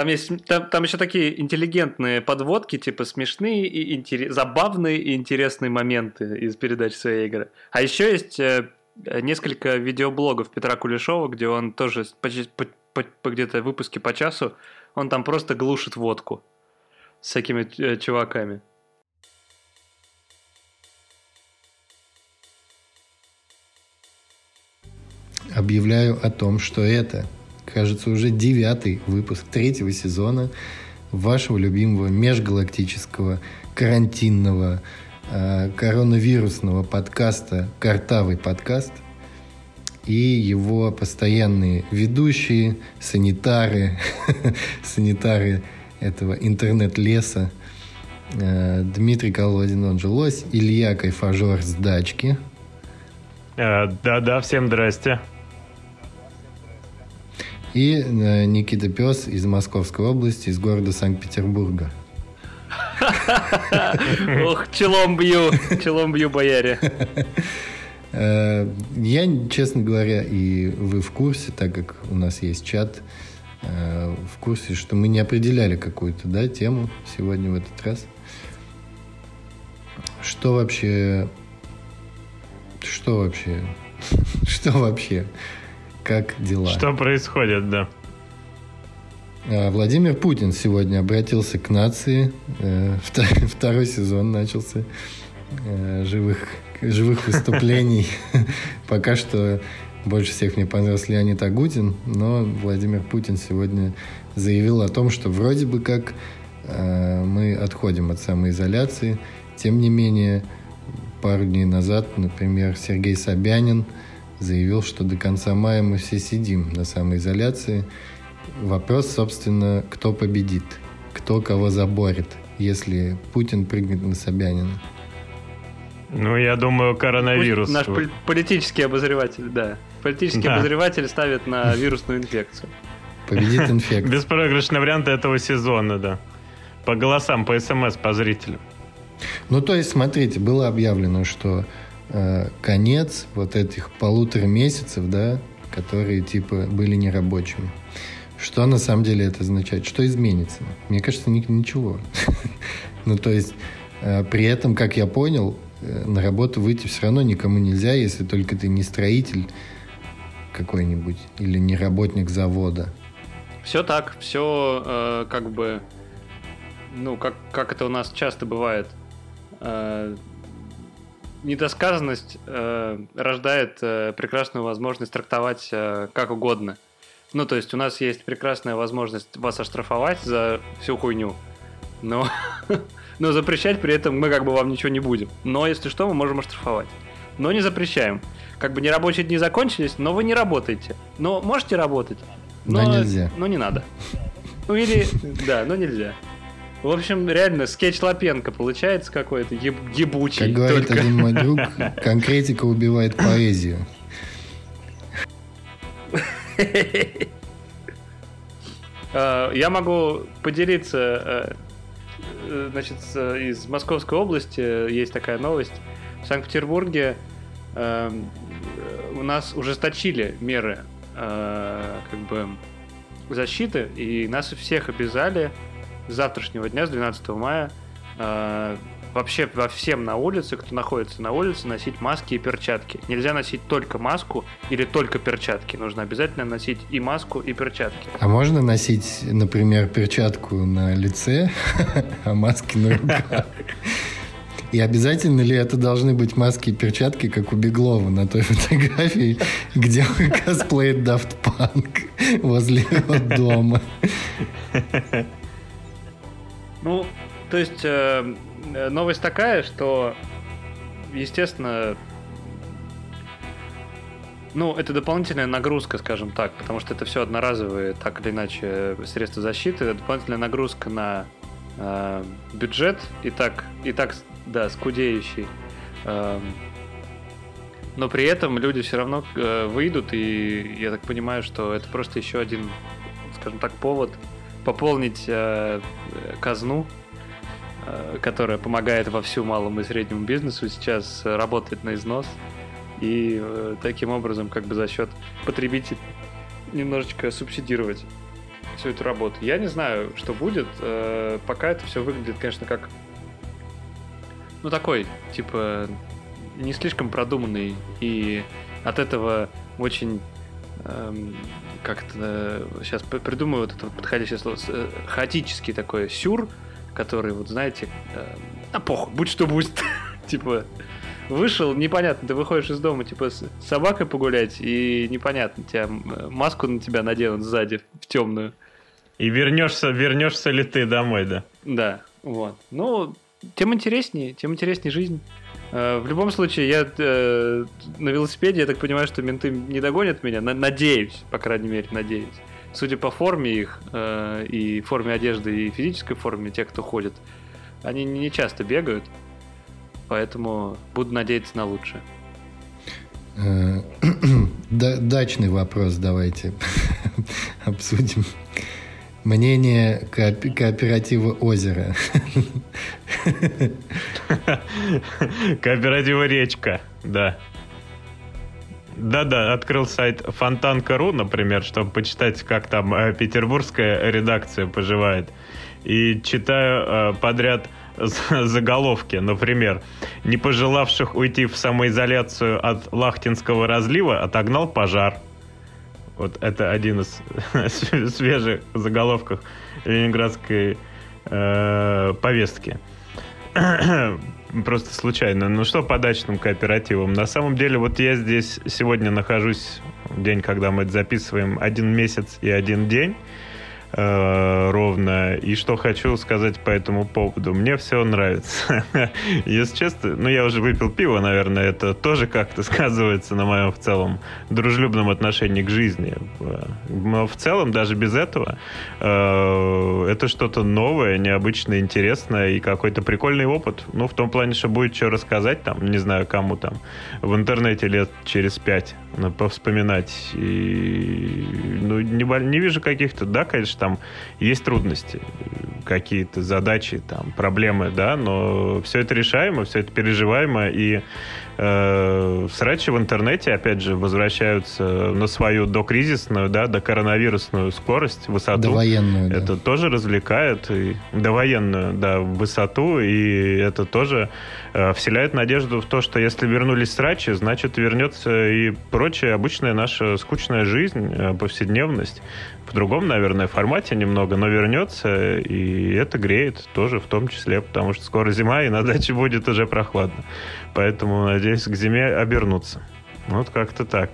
Там есть там, там еще такие интеллигентные подводки, типа смешные и интерес, забавные и интересные моменты из передач своей игры. А еще есть э, несколько видеоблогов Петра Кулешова, где он тоже по, по, по, по где-то выпуске по часу, он там просто глушит водку с всякими э, чуваками. Объявляю о том, что это, кажется, уже девятый выпуск третьего сезона вашего любимого межгалактического карантинного э, коронавирусного подкаста «Картавый подкаст» и его постоянные ведущие, санитары, санитары этого интернет-леса, э, Дмитрий Колодин, он же Лось, Илья Кайфажор с дачки. Э, да-да, всем здрасте. И э, Никита Пес из Московской области, из города Санкт-Петербурга. Ох, челом бью, челом бью, бояре. Э, я, честно говоря, и вы в курсе, так как у нас есть чат, э, в курсе, что мы не определяли какую-то да, тему сегодня в этот раз. Что вообще... Что вообще? Что вообще? Как дела? Что происходит, да? А, Владимир Путин сегодня обратился к нации. Э, второй сезон начался э, живых, живых выступлений. Пока что больше всех мне понравился Леонид Агутин, но Владимир Путин сегодня заявил о том, что вроде бы как э, мы отходим от самоизоляции. Тем не менее, пару дней назад, например, Сергей Собянин – заявил, что до конца мая мы все сидим на самоизоляции. Вопрос, собственно, кто победит, кто кого заборет, если Путин прыгнет на Собянина. Ну, я думаю, коронавирус. Пусть наш политический обозреватель, да. Политический да. обозреватель ставит на вирусную инфекцию. Победит инфекция. Беспроигрышный вариант этого сезона, да. По голосам, по смс, по зрителям. Ну, то есть, смотрите, было объявлено, что Э, конец вот этих полутора месяцев, да, которые типа были нерабочими. Что на самом деле это означает? Что изменится? Мне кажется, ничего. ну, то есть, э, при этом, как я понял, э, на работу выйти все равно никому нельзя, если только ты не строитель какой-нибудь или не работник завода. Все так, все как бы, ну, как, как это у нас часто бывает. Недосказанность э, рождает э, прекрасную возможность трактовать э, как угодно. Ну, то есть у нас есть прекрасная возможность вас оштрафовать за всю хуйню, но, но запрещать при этом мы как бы вам ничего не будем. Но если что, мы можем оштрафовать. Но не запрещаем. Как бы нерабочие дни закончились, но вы не работаете. Но можете работать. Но, но нельзя. Но не надо. Ну или, да, но нельзя. В общем, реально, скетч Лапенко получается какой-то еб ебучий. Как говорит только. один друг, конкретика убивает поэзию. А, я могу поделиться, э, значит, из Московской области есть такая новость. В Санкт-Петербурге эм, у нас ужесточили меры э, как бы защиты, и нас всех обязали с завтрашнего дня, с 12 мая, э, вообще во всем на улице, кто находится на улице, носить маски и перчатки. Нельзя носить только маску или только перчатки. Нужно обязательно носить и маску, и перчатки. А можно носить, например, перчатку на лице, а маски на руках? И обязательно ли это должны быть маски и перчатки, как у Беглова на той фотографии, где он косплеит Daft Punk возле его дома? Ну, то есть э, новость такая, что, естественно, ну, это дополнительная нагрузка, скажем так, потому что это все одноразовые, так или иначе, средства защиты. Дополнительная нагрузка на э, бюджет, и так, и так, да, скудеющий. Э, но при этом люди все равно э, выйдут, и я так понимаю, что это просто еще один, скажем так, повод пополнить э, казну, э, которая помогает во всю малому и среднему бизнесу, сейчас работает на износ. И э, таким образом, как бы за счет потребителей немножечко субсидировать всю эту работу. Я не знаю, что будет. Э, пока это все выглядит, конечно, как ну такой, типа, не слишком продуманный и от этого очень как-то сейчас придумаю вот это подходящее слово э, хаотический такой сюр, который вот знаете, э, а похуй, будь что будет, типа вышел, непонятно, ты выходишь из дома, типа, с собакой погулять, и непонятно, тебя маску на тебя наденут сзади, в темную. И вернешься, вернешься ли ты домой, да? Да, вот. Ну, тем интереснее, тем интереснее жизнь. Э, в любом случае, я э, на велосипеде, я так понимаю, что менты не догонят меня. Надеюсь, по крайней мере, надеюсь. Судя по форме их, э, и форме одежды, и физической форме тех, кто ходит, они не часто бегают. Поэтому буду надеяться на лучшее. Э, дачный вопрос давайте обсудим. Мнение кооператива «Озеро». Кооператива «Речка», да. Да-да, открыл сайт фонтанка.ру, например, чтобы почитать, как там э, петербургская редакция поживает. И читаю э, подряд заголовки, например, не пожелавших уйти в самоизоляцию от Лахтинского разлива отогнал пожар. Вот это один из свежих заголовков ленинградской э, повестки. Просто случайно. Ну что по дачным кооперативам? На самом деле, вот я здесь сегодня нахожусь, день, когда мы записываем, один месяц и один день э, ровно. И что хочу сказать по этому поводу. Мне все нравится. Если честно, ну я уже выпил пиво, наверное, это тоже как-то сказывается на моем в целом дружелюбном отношении к жизни. Но в целом, даже без этого, э, это что-то новое, необычное, интересное и какой-то прикольный опыт. Ну, в том плане, что будет что рассказать там, не знаю, кому там, в интернете лет через пять повспоминать. И, ну, не, не вижу каких-то, да, конечно, там есть трудности, какие-то задачи, там, проблемы, да, но все это решаемо, все это переживаемо, и э, срачи в интернете, опять же, возвращаются на свою докризисную, да, до коронавирусную скорость, высоту. Довоенную, Это да. тоже развлекает, и довоенную, да, высоту, и это тоже э, вселяет надежду в то, что если вернулись срачи, значит вернется и прочая обычная наша скучная жизнь, э, повседневность в другом, наверное, формате немного, но вернется, и это греет тоже в том числе, потому что скоро зима, и на даче будет уже прохладно. Поэтому, надеюсь, к зиме обернуться. Вот как-то так.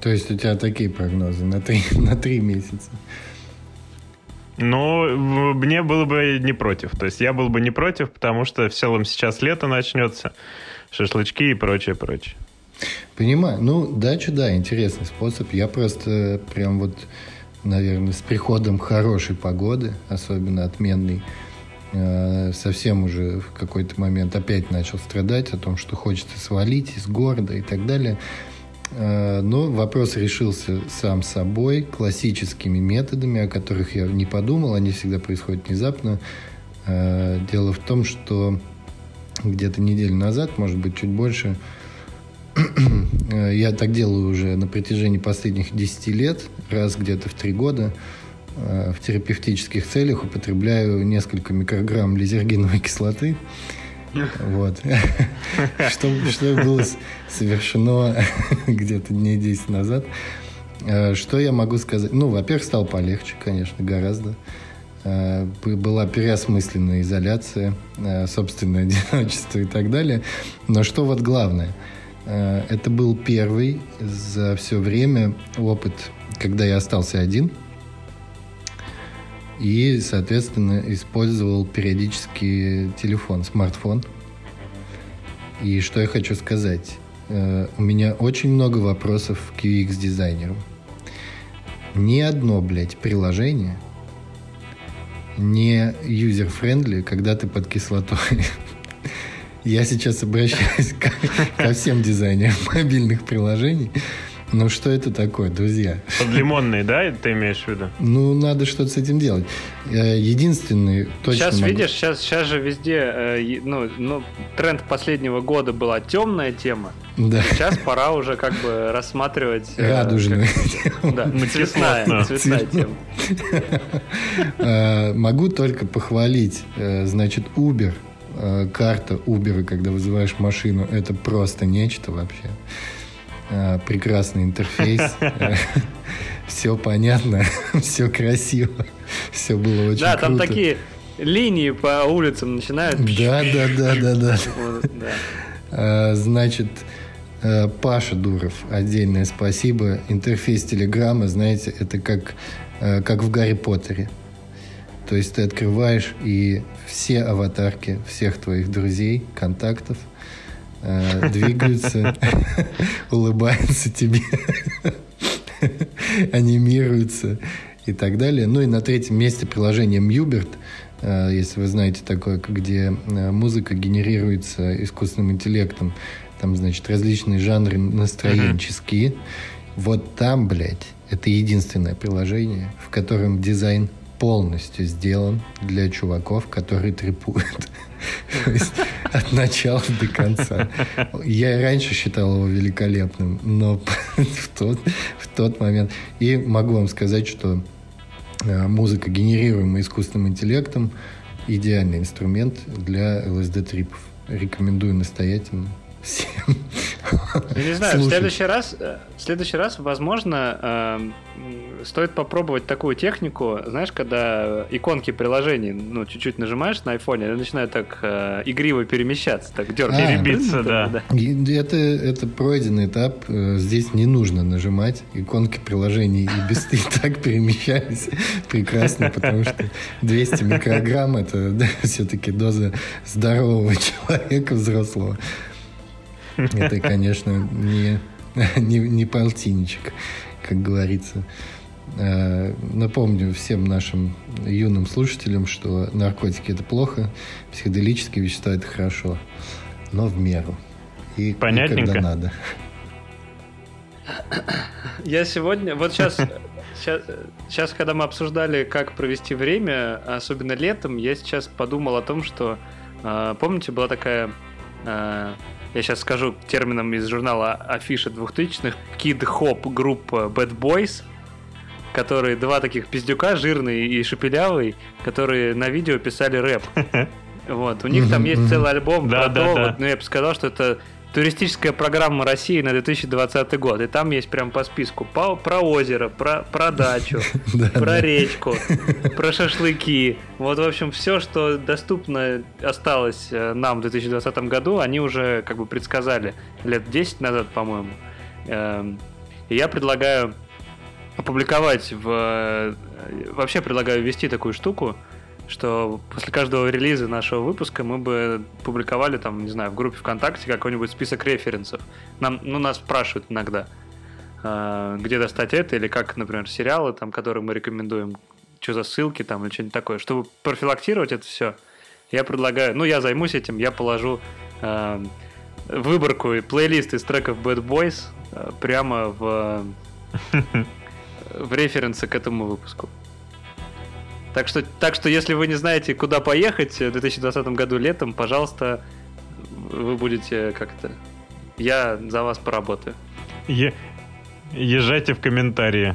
То есть у тебя такие прогнозы на три, на три месяца? Ну, мне было бы не против. То есть я был бы не против, потому что в целом сейчас лето начнется, шашлычки и прочее, прочее. Понимаю. Ну, дача, да, интересный способ. Я просто прям вот наверное, с приходом хорошей погоды, особенно отменной, э, совсем уже в какой-то момент опять начал страдать о том, что хочется свалить из города и так далее. Э, но вопрос решился сам собой, классическими методами, о которых я не подумал, они всегда происходят внезапно. Э, дело в том, что где-то неделю назад, может быть, чуть больше, Я так делаю уже на протяжении последних 10 лет, раз где-то в 3 года. Э, в терапевтических целях употребляю несколько микрограмм лизергиновой кислоты. Вот. Что, что было совершено где-то дней 10 назад. Э, что я могу сказать? Ну, во-первых, стало полегче, конечно, гораздо. Э, была переосмысленная изоляция, собственное одиночество и так далее. Но что вот главное – Э, это был первый за все время опыт, когда я остался один. И, соответственно, использовал периодически телефон, смартфон. И что я хочу сказать. Э, у меня очень много вопросов к UX-дизайнеру. Ни одно, блядь, приложение не user-friendly, когда ты под кислотой. Я сейчас обращаюсь ко, ко всем дизайнерам мобильных приложений. Ну что это такое, друзья? Подлимонные, да, ты имеешь в виду? Ну, надо что-то с этим делать. Э, единственный точно Сейчас, могу- видишь, сейчас, сейчас же везде, э, ну, ну, тренд последнего года была темная тема. Да, Сейчас пора уже как бы рассматривать... э, радужную. как- Да, цветная, цветная тема. Могу только похвалить, значит, Uber, э, карта Uber, когда вызываешь машину, это просто нечто вообще. Э, Прекрасный интерфейс. Все понятно, все красиво, все было очень Да, там круто. такие линии по улицам начинают. Да, да, да, да, да. Э, Значит, э, Паша Дуров, отдельное спасибо. Интерфейс Телеграма, знаете, это как, э, как в Гарри Поттере. То есть ты открываешь, и все аватарки всех твоих друзей, контактов э, двигаются, улыбаются тебе, анимируются и так далее. Ну и на третьем месте приложение Мьюберт, э, если вы знаете такое, где э, музыка генерируется искусственным интеллектом. Там, значит, различные жанры настроенческие. Вот там, блядь, это единственное приложение, в котором дизайн полностью сделан для чуваков, которые трепуют. От начала до конца. Я и раньше считал его великолепным, но в тот, в тот момент... И могу вам сказать, что э, музыка, генерируемая искусственным интеллектом, идеальный инструмент для ЛСД-трипов. Рекомендую настоятельно всем. Я не знаю, в следующий раз, э, в следующий раз, возможно, м, стоит попробовать такую технику, знаешь, когда иконки приложений, ну, чуть-чуть нажимаешь на айфоне, они начинают так э, игриво перемещаться, так дергать. А. Да. И Это, это пройденный этап. Э, Здесь не нужно нажимать. Иконки приложений и без и так перемещались прекрасно, потому что 200 микрограмм это да, все-таки доза здорового человека взрослого. Это, конечно, не, не, не полтинничек, как говорится. Э, Напомню всем нашим юным слушателям, что наркотики это плохо, психоделические вещества это хорошо, но в меру. И, и Понятненько. когда надо. Я сегодня, вот сейчас, сейчас, сейчас, когда мы обсуждали, как провести время, особенно летом, я сейчас подумал о том, что, э, помните, была такая, э, я сейчас скажу термином из журнала Афиша 2000-х, кид-хоп группа Bad Boys, которые два таких пиздюка, жирный и шепелявый, которые на видео писали рэп. Вот, у них там есть целый альбом про то, вот, ну я бы сказал, что это туристическая программа России на 2020 год. И там есть прям по списку по- про озеро, про, про дачу, Да, про речку, про шашлыки. Вот, в общем, все, что доступно осталось э, нам в 2020 году, они уже как бы предсказали лет 10 назад, по-моему. Эм, И я предлагаю опубликовать в... э, Вообще предлагаю ввести такую штуку, что после каждого релиза нашего выпуска мы бы публиковали там, не знаю, в группе ВКонтакте какой-нибудь список референсов. Нам, ну, нас спрашивают иногда, э, где достать это, или как, например, сериалы, там, которые мы рекомендуем, что за ссылки там, или что-нибудь такое. Чтобы профилактировать это все, я предлагаю, ну, я займусь этим, я положу э, выборку и плейлист из треков Bad Boys э, прямо в, в референсы к этому выпуску. Так что, так что, если вы не знаете, куда поехать в 2020 году летом, пожалуйста, вы будете как-то... Я за вас поработаю. Е- Езжайте в комментарии.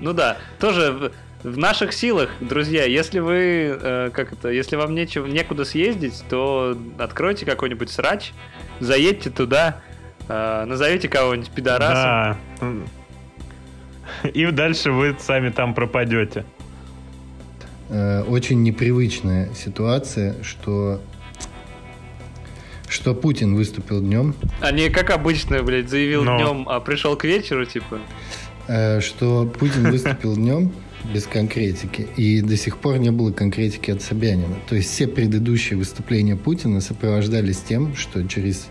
Ну да, тоже в, наших силах, друзья, если вы, э, как это, если вам нечего, некуда съездить, то откройте какой-нибудь срач, заедьте туда, э, назовите кого-нибудь пидорасом. Да. И дальше вы сами там пропадете. Э, Очень непривычная ситуация, что что Путин выступил днем, А не как обычно, блядь, заявил Но. днем, а пришел к вечеру, типа. э, что Путин выступил днем без конкретики, и до сих пор не было конкретики от Собянина. То есть все предыдущие выступления Путина сопровождались тем, что через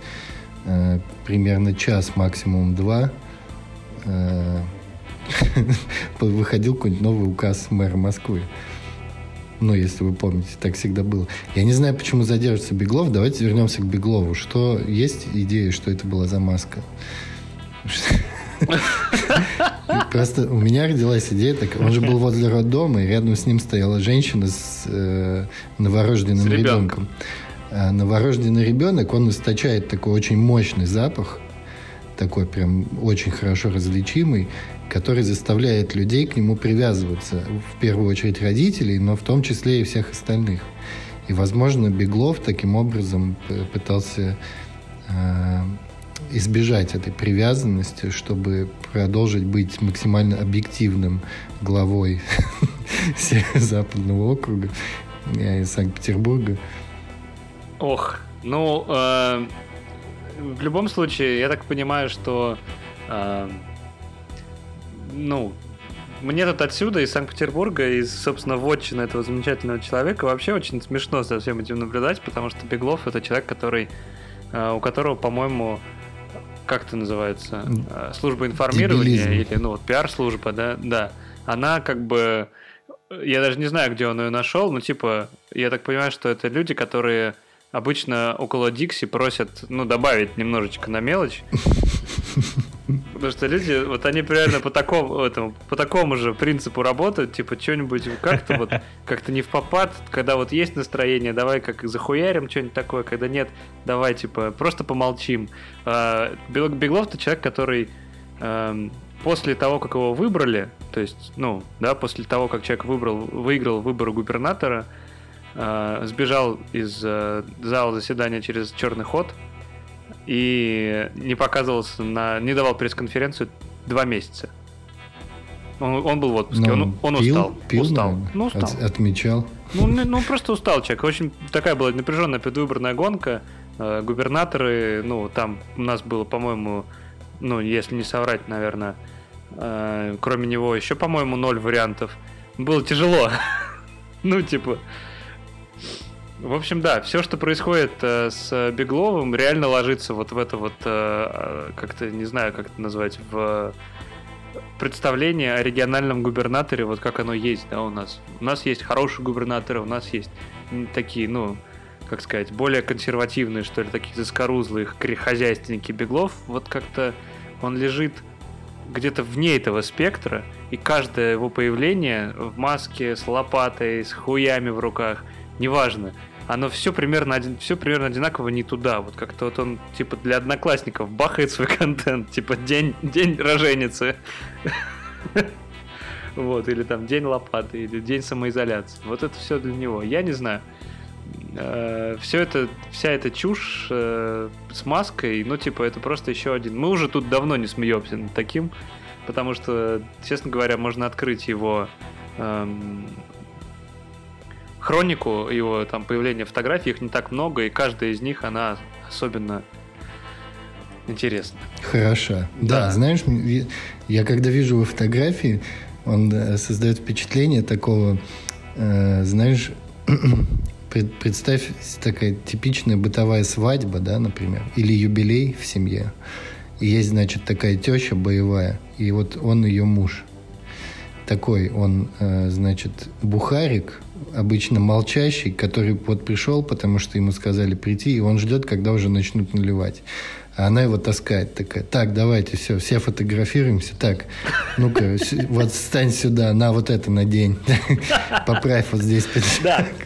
э, примерно час, максимум два, э, выходил какой-нибудь новый указ мэра Москвы. Ну, если вы помните, так всегда было. Я не знаю, почему задержится Беглов. Давайте вернемся к Беглову. Что есть идея, что это была за маска? Просто у меня родилась идея такая. Он же был возле роддома, и рядом с ним стояла женщина с э, новорожденным ребенком. А новорожденный ребенок, он источает такой очень мощный запах, такой прям очень хорошо различимый, который заставляет людей к нему привязываться. В первую очередь родителей, но в том числе и всех остальных. И, возможно, Беглов таким образом пытался э, избежать этой привязанности, чтобы продолжить быть максимально объективным главой Западного округа из Санкт-Петербурга. Ох, ну, э, в любом случае, я так понимаю, что, э, ну, мне тут отсюда, из Санкт-Петербурга, из, собственно, вотчины этого замечательного человека, вообще очень смешно за всем этим наблюдать, потому что Беглов — это человек, который, э, у которого, по-моему, как это называется, э, служба информирования Дебилизм. или, ну, вот, пиар-служба, да, да, она как бы, я даже не знаю, где он ее нашел, но, типа, я так понимаю, что это люди, которые обычно около Дикси просят, ну, добавить немножечко на мелочь. Потому что люди, вот они примерно по такому, этому, по такому же принципу работают, типа, что-нибудь как-то вот, как-то не в попад, когда вот есть настроение, давай как захуярим что-нибудь такое, когда нет, давай, типа, просто помолчим. А, Беглов это человек, который эм, после того, как его выбрали, то есть, ну, да, после того, как человек выбрал, выиграл выборы губернатора, э, сбежал из э, зала заседания через черный ход и не показывался на, не давал пресс-конференцию два месяца. Он, он был в отпуске, он, он, он пил, устал. Пил, устал. Ну, устал. От, отмечал. Ну, ну, просто устал человек. Очень такая была напряженная предвыборная гонка. Э, губернаторы, ну, там у нас было, по-моему, ну, если не соврать, наверное, э, кроме него еще, по-моему, ноль вариантов. Было тяжело. ну, типа, в общем, да, все, что происходит э, с Бегловым, реально ложится вот в это вот, э, как-то, не знаю, как это назвать, в представление о региональном губернаторе, вот как оно есть, да, у нас. У нас есть хорошие губернаторы, у нас есть такие, ну, как сказать, более консервативные, что ли, такие заскорузлые хозяйственники Беглов. Вот как-то он лежит где-то вне этого спектра, и каждое его появление в маске, с лопатой, с хуями в руках – неважно, оно все примерно, один, все примерно одинаково не туда. Вот как-то вот он, типа, для одноклассников бахает свой контент, типа, день, день роженицы. Вот, или там день лопаты, или день самоизоляции. Вот это все для него. Я не знаю. Э, все это, вся эта чушь э, с маской, ну, типа, это просто еще один. Мы уже тут давно не смеемся над таким, потому что, честно говоря, можно открыть его эм, хронику его там появления фотографий, их не так много, и каждая из них, она особенно интересна. Хороша. Да, да знаешь, я когда вижу его фотографии, он э, создает впечатление такого, э, знаешь, представь такая типичная бытовая свадьба, да, например, или юбилей в семье. И есть, значит, такая теща боевая, и вот он ее муж. Такой он, э, значит, бухарик, обычно молчащий, который вот пришел, потому что ему сказали прийти, и он ждет, когда уже начнут наливать. А она его таскает такая, так, давайте, все, все фотографируемся, так, ну-ка, вот стань сюда, на вот это надень, поправь вот здесь пиджак.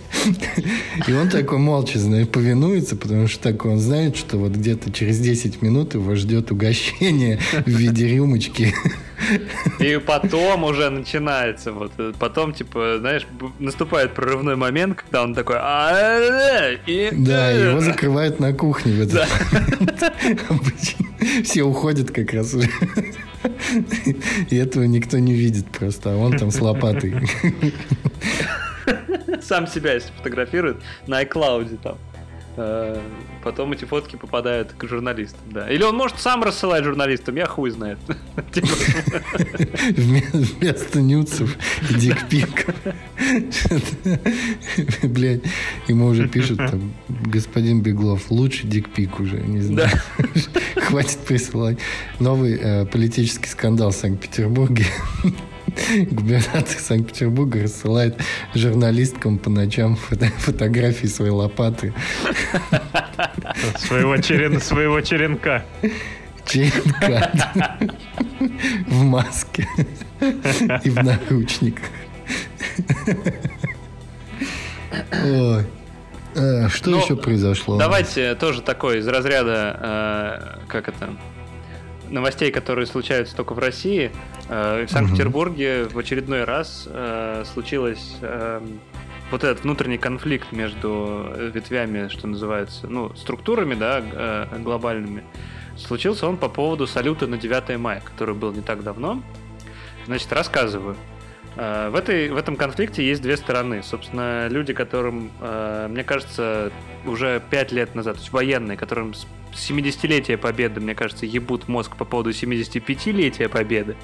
И он такой молча, знаешь, повинуется, потому что так он знает, что вот где-то через 10 минут его ждет угощение в виде рюмочки. И потом уже начинается, вот, потом, типа, знаешь, наступает прорывной момент, когда он такой... «А, и... Да, его закрывают на кухне в этот Все уходят как раз уже. И этого никто не видит просто, а он там с лопатой. Сам себя если фотографирует на iCloud там. Э, потом эти фотки попадают к журналистам, да. Или он может сам рассылать журналистам, я хуй знает. Типа. Вместо нюцев дикпик. Блять, ему уже пишут там, господин Беглов, лучше дикпик уже, не знаю. Хватит присылать. Новый э, политический скандал в Санкт-Петербурге. Губернатор Санкт-Петербурга рассылает журналисткам по ночам фото фотографии своей лопаты. Своего, черен, своего черенка. Черенка. В маске. И в наручниках. Ой. А, что Ну, еще произошло? Давайте тоже такой из разряда, э, как это, новостей, которые случаются только в России. Э, в Санкт-Петербурге в очередной раз э, случилось э, вот этот внутренний конфликт между ветвями, что называется, ну, структурами, да, э, глобальными. Случился он по поводу салюта на 9 мая, который был не так давно. Значит, рассказываю. Э, В, этой, в этом конфликте есть две стороны. Собственно, люди, которым, э, мне кажется, уже пять лет назад, то есть военные, которым с 70-летия Победы, мне кажется, ебут мозг по поводу 75-летия Победы,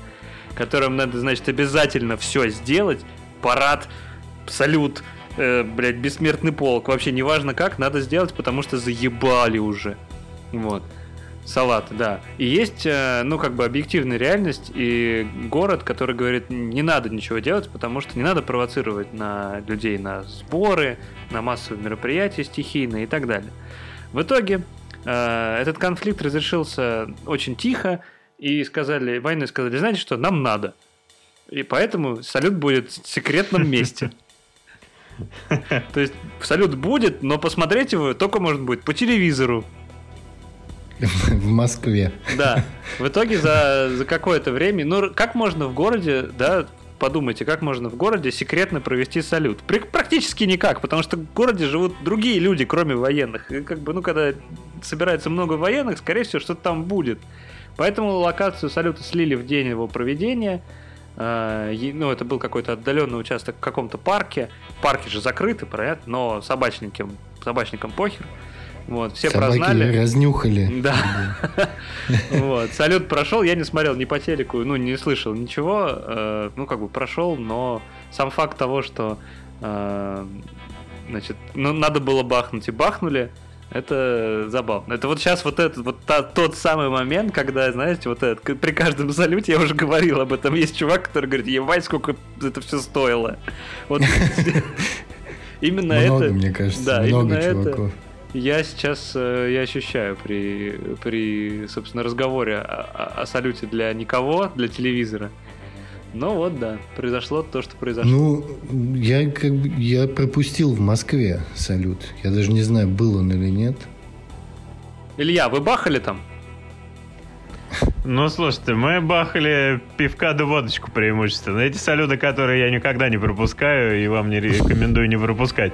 которым надо, значит, обязательно все сделать, парад, салют, э, блядь, бессмертный полк, вообще неважно как, надо сделать, потому что заебали уже. Вот. Салаты, да. И есть, э, ну, как бы объективная реальность и город, который говорит, не надо ничего делать, потому что не надо провоцировать на людей на сборы, на массовые мероприятия стихийные и так далее. В итоге э, этот конфликт разрешился очень тихо, и сказали, войны сказали, знаете что, нам надо. И поэтому салют будет в секретном месте. То есть салют будет, но посмотреть его только можно будет по телевизору. В Москве. Да. В итоге за, за какое-то время, ну как можно в городе, да, подумайте, как можно в городе секретно провести салют? Практически никак, потому что в городе живут другие люди, кроме военных. И как бы, ну, когда собирается много военных, скорее всего, что-то там будет. Поэтому локацию салюта слили в день его проведения. А, Ну, это был какой-то отдаленный участок в каком-то парке. Парки же закрыты, понятно, но собачникам, собачникам похер. Вот, все Собаки прознали. разнюхали. Да. Вот. Салют прошел, я не смотрел ни по телеку, ну, не слышал ничего. э, Ну, как бы прошел, но сам факт того, что э, значит, ну, надо было бахнуть и бахнули, это забавно. Это вот сейчас вот этот, вот та- тот самый момент, когда, знаете, вот этот, при каждом салюте, я уже говорил об этом, есть чувак, который говорит, ебать, сколько это все стоило. Вот именно Много, это... мне кажется, да, много это- чуваков. Я сейчас э, я ощущаю при, при, собственно, разговоре о, о- о салюте для никого, для телевизора. Ну вот, да, произошло то, что произошло. Ну, я как бы я пропустил в Москве салют. Я даже не знаю, был он или нет. Илья, вы бахали там? Ну, слушайте, мы бахали пивка да водочку преимущественно. Эти салюты, которые я никогда не пропускаю и вам не рекомендую не пропускать.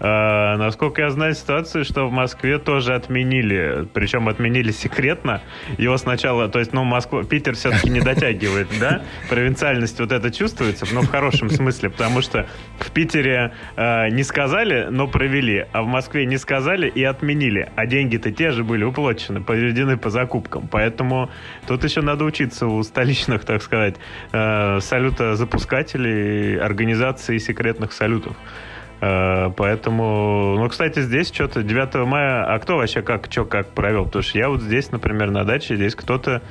А, насколько я знаю ситуацию, что в Москве тоже отменили, причем отменили секретно. Его сначала, то есть, ну, Москва, Питер все-таки не дотягивает, да? Провинциальность вот это чувствуется, но в хорошем смысле, потому что в Питере а, не сказали, но провели, а в Москве не сказали и отменили, а деньги-то те же были уплачены, поведены по закупкам, поэтому тут еще надо учиться у столичных, так сказать, э, салютозапускателей, организации секретных салютов. Э, Поэтому, ну, кстати, здесь что-то 9 мая, а кто вообще как, что как провел? Потому что я вот здесь, например, на даче, здесь кто-то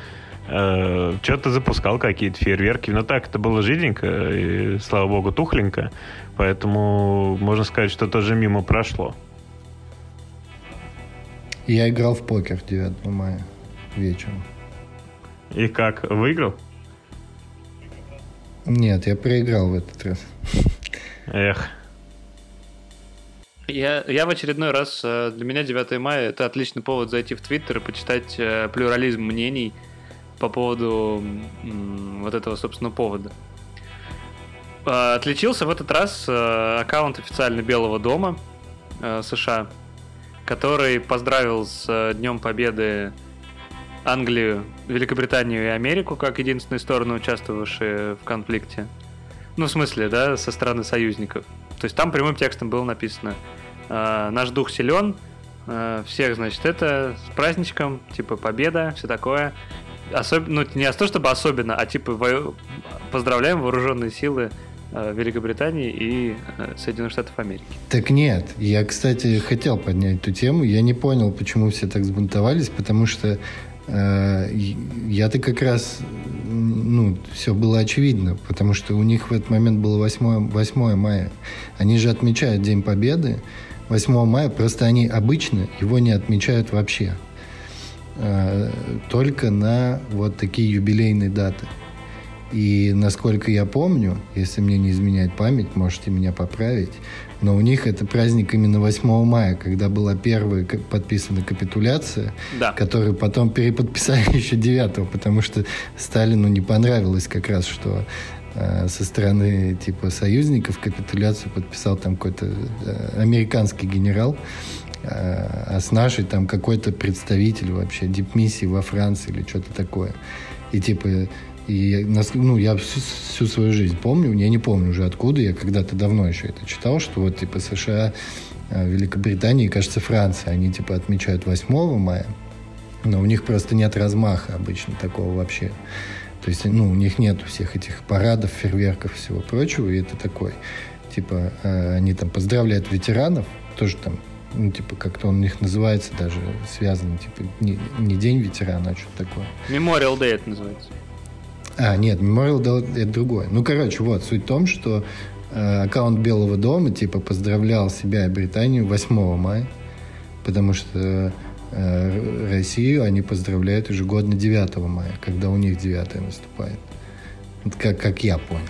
э, что-то запускал, какие-то фейерверки. Но так это было жиденько и, слава богу, тухленько. Поэтому можно сказать, что тоже мимо прошло. Я играл в покер 9 мая вечером. И как, выиграл? Нет, я проиграл в этот раз. Эх, Я, я в очередной раз, э, для меня 9 мая это отличный повод зайти в Твиттер и почитать э, плюрализм мнений по поводу вот этого, собственно, повода. Э, Отличился в этот раз аккаунт официально Белого дома США, который поздравил с Днем Победы Англию, Великобританию и Америку как единственные стороны, участвовавшие в конфликте. Ну, в смысле, да, со стороны союзников. То есть там прямым текстом было написано э, «Наш дух силен, э, всех, значит, это с праздничком, типа победа, все такое». Особ... Ну, не то чтобы особенно, а типа во- поздравляем вооруженные силы э, Великобритании и э, Соединенных Штатов Америки. Так нет, я, кстати, хотел поднять эту тему. Я не понял, почему все так взбунтовались, потому что э, я-то как раз, ну, все было очевидно, потому что у них в этот момент было 8, 8 мая. Они же отмечают День Победы 8 мая, просто они обычно его не отмечают вообще. Э, только на вот такие юбилейные даты. И насколько я помню, если мне не изменяет память, можете меня поправить, но у них это праздник именно 8 мая, когда была первая подписана капитуляция, да. которую потом переподписали еще 9 потому что Сталину не понравилось как раз, что со стороны типа союзников капитуляцию подписал там какой-то э, американский генерал, э, а с нашей там какой-то представитель вообще дипмиссии во Франции или что-то такое. И типа и ну, я всю, всю свою жизнь помню, я не помню уже откуда, я когда-то давно еще это читал, что вот типа США, э, Великобритания и, кажется, Франция, они типа отмечают 8 мая, но у них просто нет размаха обычно такого вообще. То есть, ну, у них нет всех этих парадов, фейерверков и всего прочего, и это такой, типа, э, они там поздравляют ветеранов, тоже там ну, типа, как-то он у них называется даже, связано, типа, не, не День ветерана, а что-то такое. Memorial Day это называется. А, нет, Memorial Day это другое. Ну, короче, вот, суть в том, что э, аккаунт Белого дома, типа, поздравлял себя и Британию 8 мая, потому что Россию они поздравляют ежегодно 9 мая, когда у них 9 наступает. Это как, как я понял.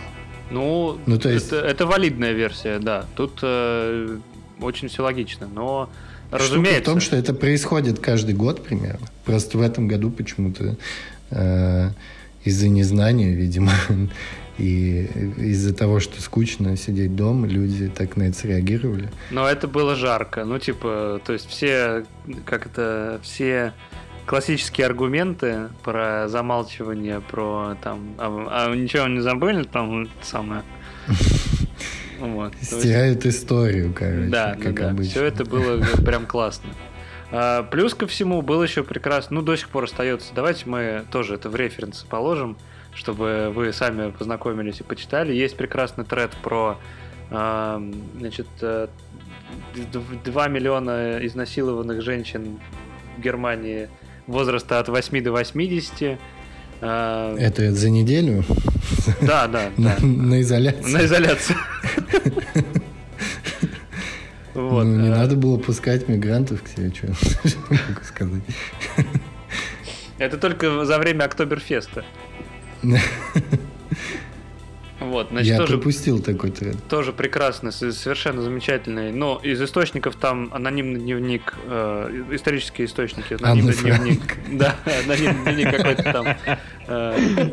Ну, ну то есть... это, это валидная версия, да. Тут э, очень все логично, но разумеется... Штука в том, что это происходит каждый год примерно. Просто в этом году почему-то... Э, из-за незнания, видимо, и из-за того, что скучно сидеть дома, люди так на это среагировали. Но это было жарко. Ну, типа, то есть все, как это, все классические аргументы про замалчивание, про там, а, а ничего не забыли, там самое. Вот. Стирают историю, короче, да, как да, обычно. Все это было прям классно. А, плюс ко всему был еще прекрасно, ну до сих пор остается. Давайте мы тоже это в референсы положим, чтобы вы сами познакомились и почитали. Есть прекрасный тред про а, значит, 2 э, миллиона изнасилованных женщин в Германии возраста от 8 до 80. А, это за неделю? Да, да. да. На, на изоляции. На изоляции. Вот, ну, не а... надо было пускать мигрантов к себе, что могу сказать. Это только за время Октоберфеста. Вот, значит, Я тоже, пропустил такой тренд. Тоже прекрасный, совершенно замечательный. Но из источников там анонимный дневник, э, исторические источники, анонимный Анна дневник. Франк. Да, анонимный дневник какой-то там. Э,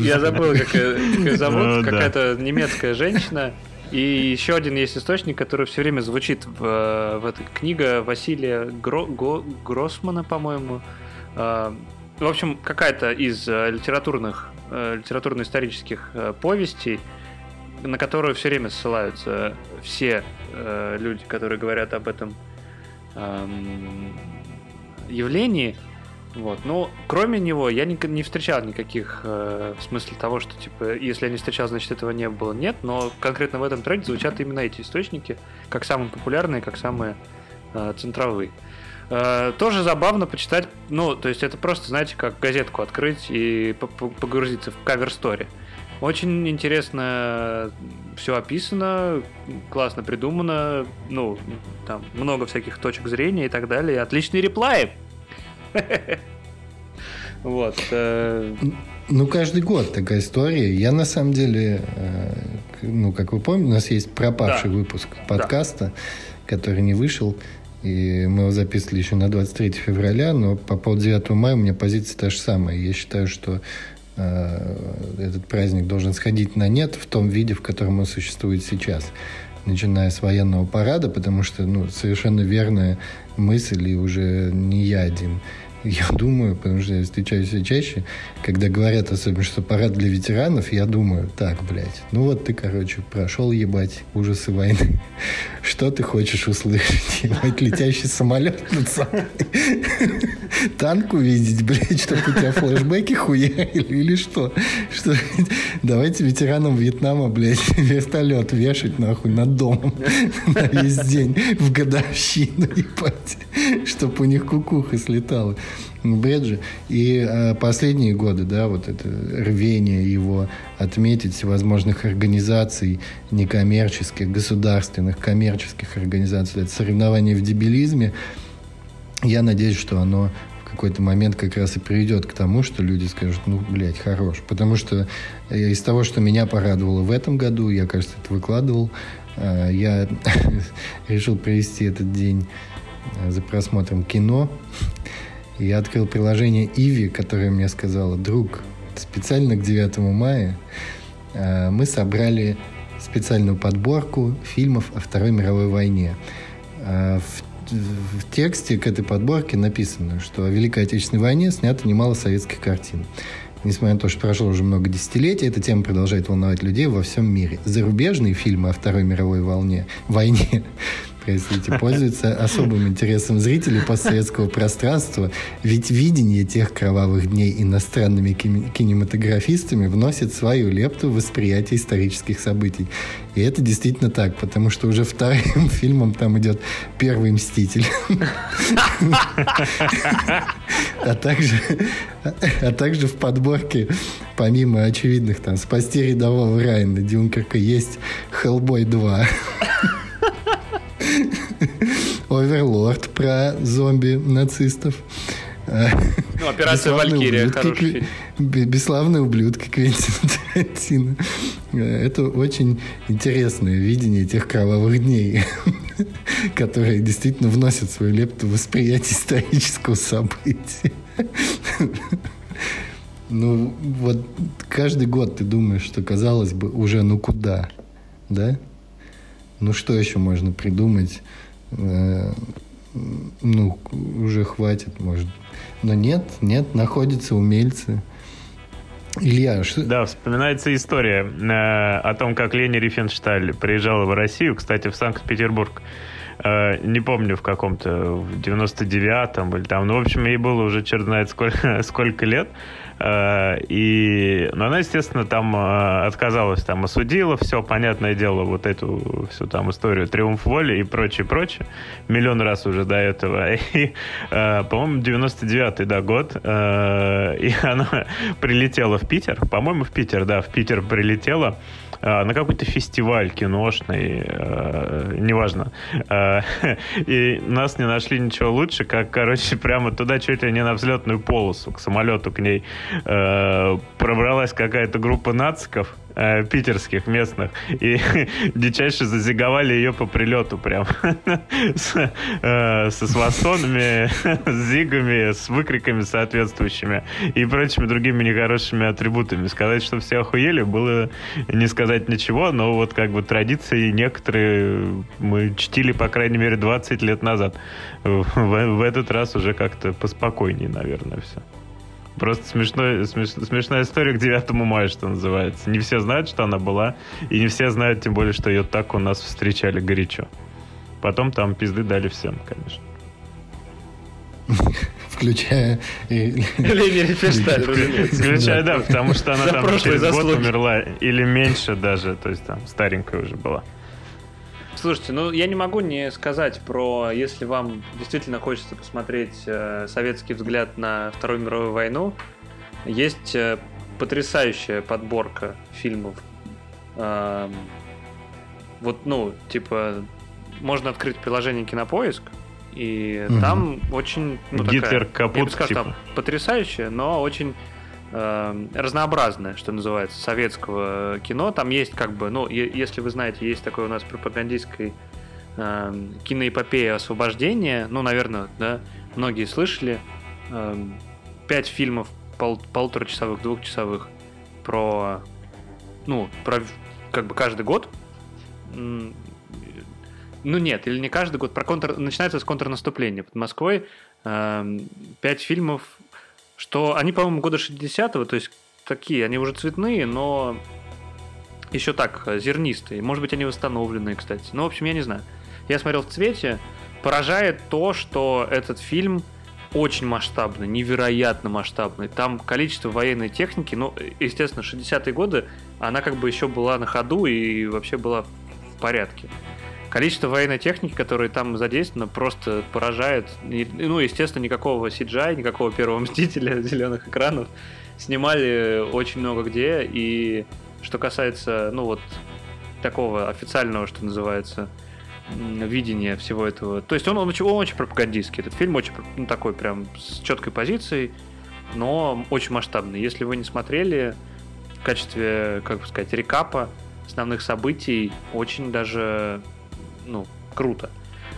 я забыл, как ее зовут, какая-то немецкая женщина. И еще один есть источник, который все время звучит в, в этой книге Василия Гро, Го, Гроссмана, по-моему. В общем, какая-то из э, литературных, э, литературно-исторических э, повестей, на которую все время ссылаются все люди, которые говорят об этом явлении. Вот. Но кроме него я не, не встречал никаких э, в смысле того, что типа, если я не встречал, значит этого не было. Нет, но конкретно в этом тренде звучат именно эти источники, как самые популярные, как самые э, центровые. Э, тоже забавно почитать, ну, то есть это просто, знаете, как газетку открыть и погрузиться в кавер-стори. Очень интересно все описано, классно придумано, ну, там много всяких точек зрения и так далее. Отличные реплаи. Вот. Э, ну, каждый год такая история. Я на самом деле, э, ну, как вы помните, у нас есть пропавший да. выпуск подкаста, да. который не вышел. И мы его записывали еще на 23 февраля, но по поводу 9 мая у меня позиция та же самая. Я считаю, что э, этот праздник должен сходить на нет в том виде, в котором он существует сейчас начиная с военного парада, потому что ну, совершенно верная мысль, и уже не я один я думаю, потому что я встречаюсь все чаще, когда говорят особенно, что парад для ветеранов, я думаю, так, блядь, ну вот ты, короче, прошел ебать ужасы войны. Что ты хочешь услышать? Ебать, летящий самолет над собой? Танк увидеть, блядь, чтобы у тебя флешбеки хуярили или что? что? Давайте ветеранам Вьетнама, блядь, вертолет вешать нахуй над домом на весь день в годовщину, ебать. чтобы у них кукуха слетала. Бред же. И э, последние годы, да, вот это рвение его отметить всевозможных организаций некоммерческих, государственных, коммерческих организаций, это соревнование в дебилизме, я надеюсь, что оно в какой-то момент как раз и приведет к тому, что люди скажут, ну, блядь, хорош. Потому что э, из того, что меня порадовало в этом году, я, кажется, это выкладывал, э, я решил провести этот день за просмотром кино. Я открыл приложение Иви, которое мне сказала, друг, специально к 9 мая мы собрали специальную подборку фильмов о Второй мировой войне. В в тексте к этой подборке написано, что о Великой Отечественной войне снято немало советских картин. Несмотря на то, что прошло уже много десятилетий, эта тема продолжает волновать людей во всем мире. Зарубежные фильмы о Второй мировой волне, войне простите, пользуется особым интересом зрителей постсоветского пространства, ведь видение тех кровавых дней иностранными кинематографистами вносит свою лепту в восприятие исторических событий. И это действительно так, потому что уже вторым фильмом там идет «Первый мститель». А также, а также в подборке, помимо очевидных там «Спасти рядового Райана» Дюнкерка, есть «Хеллбой 2». Оверлорд про зомби-нацистов. Ну, операция Валькирия, хороший фильм. Бесславные ублюдки Квентина Тарантино. Это очень интересное видение тех кровавых дней, которые действительно вносят свою лепту в восприятие исторического события. Ну, вот каждый год ты думаешь, что, казалось бы, уже ну куда, да? Ну, что еще можно придумать? Э, ну, уже хватит, может. Но нет, нет, находятся умельцы. Илья, что... Да, вспоминается история э, о том, как Лени Рифеншталь приезжала в Россию, кстати, в Санкт-Петербург. Э, не помню, в каком-то, в 99-м или там, ну, в общем, ей было уже черт знает сколько, сколько лет. И, но она, естественно, там э, отказалась, там осудила все, понятное дело, вот эту всю там историю триумф воли и прочее, прочее. Миллион раз уже до этого. И, э, по-моему, 99-й да, год. И она прилетела в Питер. По-моему, в Питер, да, в Питер прилетела на какой-то фестиваль киношный, э, неважно. Э, и нас не нашли ничего лучше, как, короче, прямо туда чуть ли не на взлетную полосу, к самолету к ней э, пробралась какая-то группа нациков, э, питерских местных и дичайше зазиговали ее по прилету прям э, со свастонами, с зигами, с выкриками соответствующими и прочими другими нехорошими атрибутами. Сказать, что все охуели, было не сказать ничего, но вот как бы традиции некоторые мы чтили, по крайней мере, 20 лет назад. В этот раз уже как-то поспокойнее, наверное, все. Просто смешной, смеш, смешная история к 9 мая, что называется. Не все знают, что она была, и не все знают, тем более, что ее так у нас встречали горячо. Потом там пизды дали всем, конечно. Включая Лени Включая, да, потому что она там через год умерла, или меньше даже, то есть там старенькая уже была. Слушайте, ну я не могу не сказать про, если вам действительно хочется посмотреть э, советский взгляд на Вторую мировую войну, есть э, потрясающая подборка фильмов. Э, вот, ну, типа, можно открыть приложение Кинопоиск, и угу. там очень... Ну, Гитлер такая, капут, я бы сказал, типа. там потрясающая, но очень э, разнообразное, что называется, советского кино. Там есть как бы, ну, если вы знаете, есть такой у нас пропагандистской э, киноэпопея освобождения. Ну, наверное, да, многие слышали. Э, пять фильмов пол, полуторачасовых, двухчасовых про, ну, про как бы каждый год. Ну нет, или не каждый год. Про контр... Начинается с контрнаступления под Москвой. Э, пять фильмов что они, по-моему, года 60-го, то есть такие, они уже цветные, но еще так, зернистые. Может быть, они восстановленные, кстати. Ну, в общем, я не знаю. Я смотрел в цвете. Поражает то, что этот фильм очень масштабный, невероятно масштабный. Там количество военной техники, ну, естественно, 60-е годы, она как бы еще была на ходу и вообще была в порядке. Количество военной техники, которая там задействована, просто поражает. Ну, естественно, никакого CGI, никакого первого мстителя зеленых экранов. Снимали очень много где, и что касается, ну вот, такого официального, что называется, видения всего этого. То есть он, он, очень, он очень пропагандистский. Этот фильм очень ну, такой прям с четкой позицией, но очень масштабный. Если вы не смотрели в качестве, как бы сказать, рекапа основных событий, очень даже ну, круто.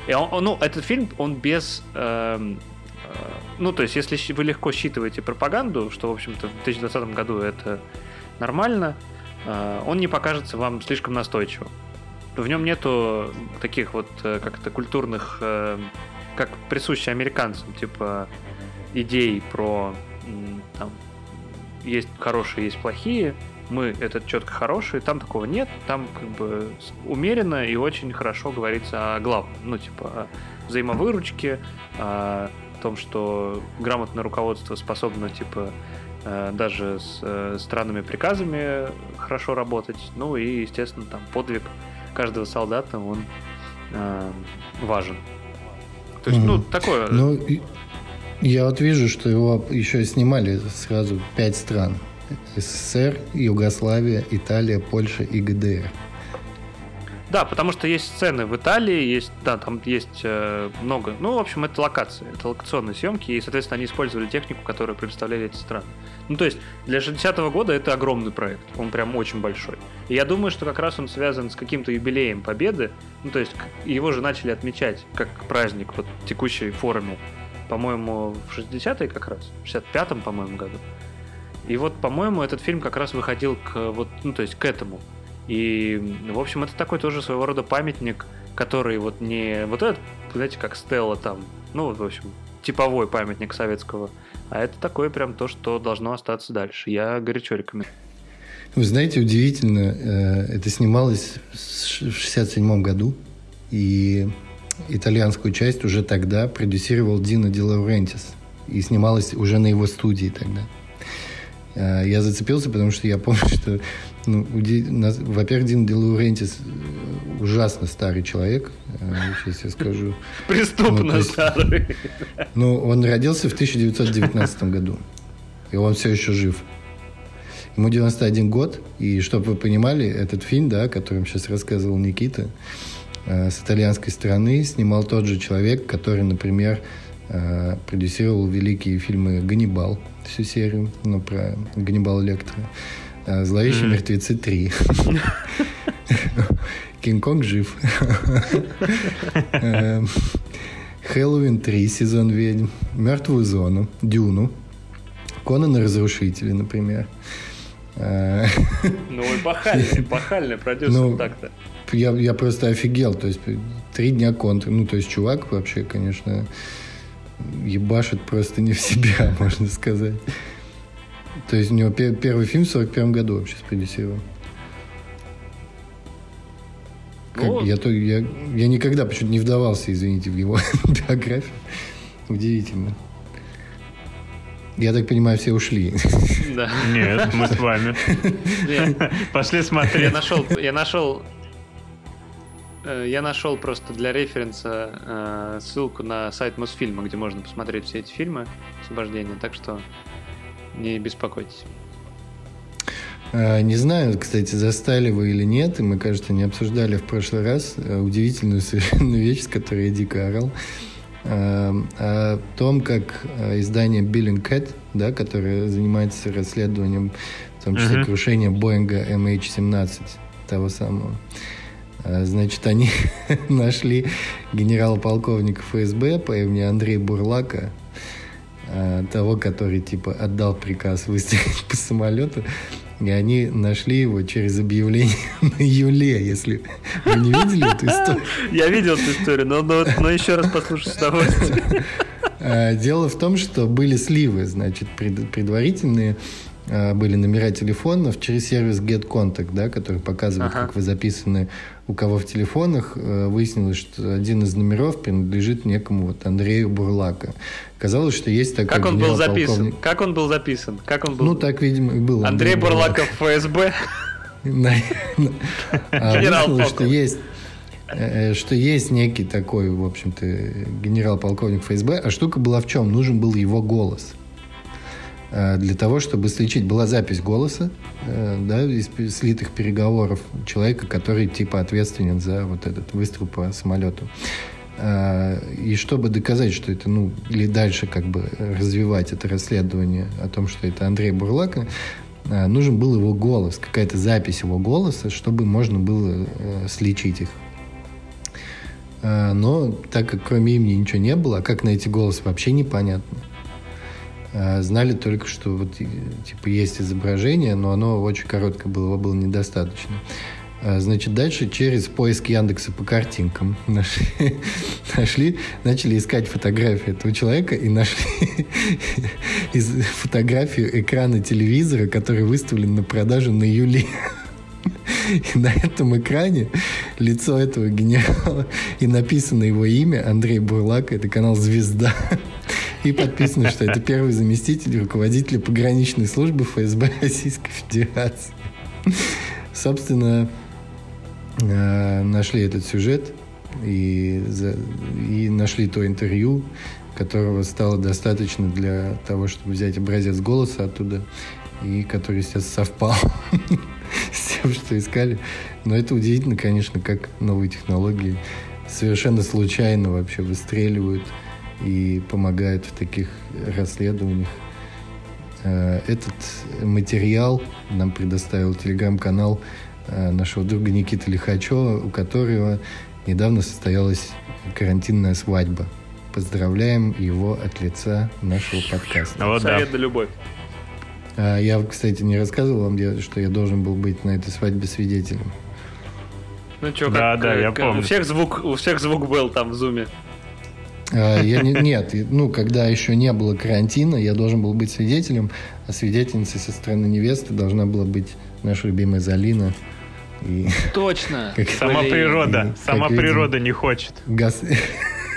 И он, ну, этот фильм, он без... Эм, э, ну, то есть, если вы легко считываете пропаганду, что, в общем-то, в 2020 году это нормально, э, он не покажется вам слишком настойчивым. В нем нету таких вот э, как-то культурных, э, как присущи американцам, типа идей про там, есть хорошие, есть плохие, мы этот четко хороший, там такого нет, там как бы умеренно и очень хорошо говорится о главном, ну типа о взаимовыручке, о том, что грамотное руководство способно типа э, даже с э, странными приказами хорошо работать, ну и естественно там подвиг каждого солдата он э, важен. То есть, mm-hmm. ну такое. Ну, я вот вижу, что его еще снимали сразу пять стран. СССР, Югославия, Италия, Польша и ГДР. Да, потому что есть сцены в Италии, есть, да, там есть э, много. Ну, в общем, это локации, это локационные съемки, и, соответственно, они использовали технику, которую представляли эти страны. Ну, то есть, для 60-го года это огромный проект, он прям очень большой. И я думаю, что как раз он связан с каким-то юбилеем Победы, ну, то есть, его же начали отмечать как праздник вот текущей форме, по-моему, в 60-е как раз, в 65-м, по-моему, году. И вот, по-моему, этот фильм как раз выходил к вот, ну, то есть к этому. И, в общем, это такой тоже своего рода памятник, который вот не вот этот, знаете, как Стелла там, ну, в общем, типовой памятник советского, а это такое прям то, что должно остаться дальше. Я горячо рекомендую. Вы знаете, удивительно, э, это снималось в 67 году, и итальянскую часть уже тогда продюсировал Дино Де Лаурентис, и снималось уже на его студии тогда. Э, я зацепился, потому что я помню, что, ну, во-первых, Дин Де Лаурентис э, ужасно старый человек, э, сейчас я скажу. Преступно ну, старый. Ну, он родился в 1919 году, и он все еще жив. Ему 91 год, и чтобы вы понимали, этот фильм, да, о котором сейчас рассказывал Никита, с итальянской стороны снимал тот же человек, который, например, продюсировал великие фильмы «Ганнибал», всю серию, ну, про Ганнибал Лектора. А, Зловещие mm. мертвецы 3. Кинг-Конг жив. Эм, Хэллоуин 3, сезон ведьм. Мертвую зону. Дюну. Конан Разрушители, например. А, ну, эпохальный, эпохальный продюсер ну, так-то. Я, я просто офигел. То есть, три дня контр. Ну, то есть, чувак вообще, конечно, ебашит просто не в себя, можно сказать. То есть у него пер- первый фильм в 41 году вообще спродюсировал. Как, ну, я, то, я, я никогда почему-то не вдавался, извините, в его биографию. Удивительно. Я так понимаю, все ушли. Да. Нет, мы с вами. Пошли смотреть. Я нашел, я нашел я нашел просто для референса э, ссылку на сайт Мосфильма, где можно посмотреть все эти фильмы освобождения, так что не беспокойтесь. Э, не знаю, кстати, застали вы или нет, и мы, кажется, не обсуждали в прошлый раз удивительную совершенно вещь, с которой я дико орал, о том, как издание Billing Cat, да, которое занимается расследованием, в том числе uh-huh. крушения Боинга MH17, того самого, значит, они нашли генерал-полковника ФСБ по имени Андрей Бурлака, а, того, который, типа, отдал приказ выстрелить по самолету, и они нашли его через объявление на Юле, если вы не видели эту историю. Я видел эту историю, но, но, но еще раз послушай с удовольствием. А, дело в том, что были сливы, значит, предварительные были номера телефонов через сервис GetContact, да, который показывает, ага. как вы записаны у кого в телефонах. Э, выяснилось, что один из номеров принадлежит некому вот Андрею Бурлака. Казалось, что есть такой Как он был записан? Как он был записан? Как он был? Ну, так, видимо, и был. Андрей Бурлаков ФСБ? А выяснилось, что есть э, что есть некий такой, в общем-то, генерал-полковник ФСБ, а штука была в чем? Нужен был его голос. Э, для того, чтобы сличить, была запись голоса, э, да, из слитых переговоров человека, который типа ответственен за вот этот выстрел по самолету. И чтобы доказать, что это, ну, или дальше как бы развивать это расследование о том, что это Андрей Бурлака, Э, нужен был его голос, какая-то запись его голоса, чтобы можно было э, сличить их. Э, но так как кроме имени ничего не было, а как найти голос вообще непонятно. Э, знали только, что вот типа есть изображение, но оно очень короткое было, его было недостаточно. А, значит, дальше через поиск Яндекса по картинкам нашли, нашли начали искать фотографии этого человека и нашли из фотографию экрана телевизора, который выставлен на продажу на Юли. И на этом экране лицо этого генерала и написано его имя Андрей Бурлак, это канал «Звезда». И подписано, что это первый заместитель руководителя пограничной службы ФСБ Российской Федерации. Собственно, Э, нашли этот сюжет и, за, и нашли то интервью, которого стало достаточно для того, чтобы взять образец голоса оттуда, и который, естественно, совпал с тем, что искали. Но это удивительно, конечно, как новые технологии совершенно случайно вообще выстреливают и помогают в таких расследованиях. Э, этот материал нам предоставил телеграм-канал Э, нашего друга Никиты Лихачева, у которого недавно состоялась карантинная свадьба. Поздравляем его от лица нашего подкаста. Вот Совет да. любовь. А, я, кстати, не рассказывал вам, что я должен был быть на этой свадьбе свидетелем. Ну что, да, как, да, я помню. У всех звук, у всех звук был там в зуме. А, я не, нет, ну, когда еще не было карантина, я должен был быть свидетелем, а свидетельницей со стороны невесты должна была быть наша любимая Залина. И, Точно. Как, сама природа, и, сама природа видим, не хочет. Гос...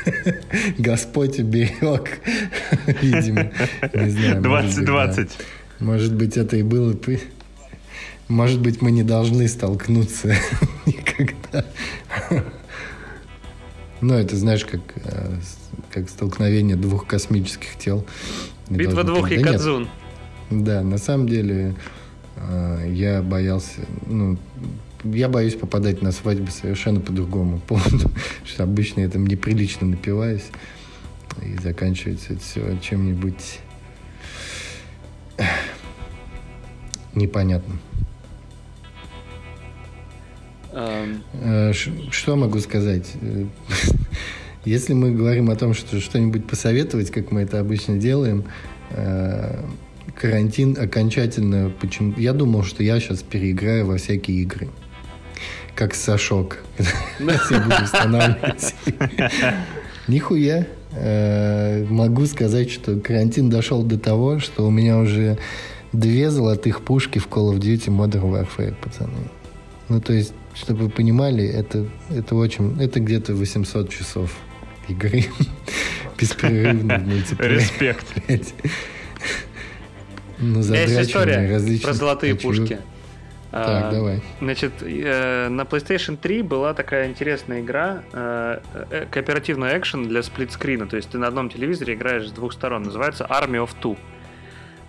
Господь уберег, видимо. Не знаю. 2020. Может быть, да. может быть, это и было... Может быть, мы не должны столкнуться никогда. Но это, знаешь, как, э, как столкновение двух космических тел. Битва двух Якадзун. Да, на самом деле э, я боялся, ну, я боюсь попадать на свадьбы совершенно по другому поводу, что обычно я там неприлично напиваюсь, и заканчивается это все чем-нибудь непонятным. Um... Что могу сказать? Если мы говорим о том, что что-нибудь посоветовать, как мы это обычно делаем, э, карантин окончательно... Почему? Я думал, что я сейчас переиграю во всякие игры как Сашок. Все буду устанавливать. Нихуя. Э, могу сказать, что карантин дошел до того, что у меня уже две золотых пушки в Call of Duty Modern Warfare, пацаны. Ну, то есть, чтобы вы понимали, это, это очень... Это где-то 800 часов игры. Беспрерывно в мультиплеере. Респект. Ну, Есть история про золотые пушки. Так, а, давай. Значит, э, на PlayStation 3 была такая интересная игра, э, э, кооперативный экшен для сплитскрина. То есть ты на одном телевизоре играешь с двух сторон. Называется Army of Two.